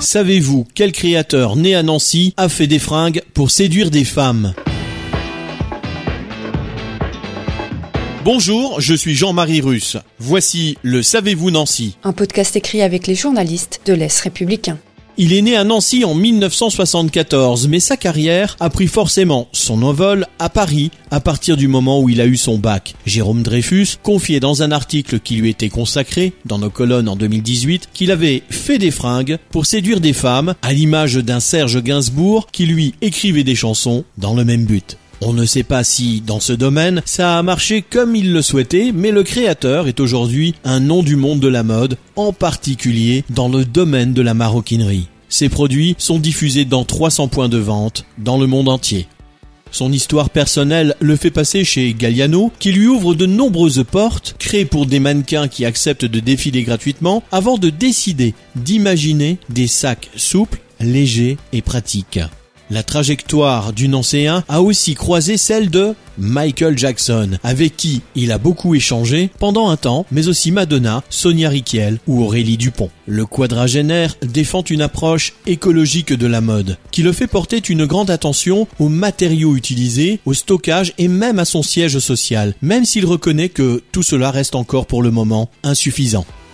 Savez-vous quel créateur né à Nancy a fait des fringues pour séduire des femmes? Bonjour, je suis Jean-Marie Russe. Voici le Savez-vous Nancy Un podcast écrit avec les journalistes de l'Est républicain. Il est né à Nancy en 1974, mais sa carrière a pris forcément son envol à Paris à partir du moment où il a eu son bac. Jérôme Dreyfus confiait dans un article qui lui était consacré, dans nos colonnes en 2018, qu'il avait fait des fringues pour séduire des femmes, à l'image d'un Serge Gainsbourg qui lui écrivait des chansons dans le même but. On ne sait pas si, dans ce domaine, ça a marché comme il le souhaitait, mais le créateur est aujourd'hui un nom du monde de la mode, en particulier dans le domaine de la maroquinerie. Ses produits sont diffusés dans 300 points de vente dans le monde entier. Son histoire personnelle le fait passer chez Galliano, qui lui ouvre de nombreuses portes, créées pour des mannequins qui acceptent de défiler gratuitement, avant de décider d'imaginer des sacs souples, légers et pratiques. La trajectoire du Nancéen a aussi croisé celle de Michael Jackson, avec qui il a beaucoup échangé pendant un temps, mais aussi Madonna, Sonia Riquiel ou Aurélie Dupont. Le quadragénaire défend une approche écologique de la mode, qui le fait porter une grande attention aux matériaux utilisés, au stockage et même à son siège social, même s'il reconnaît que tout cela reste encore pour le moment insuffisant.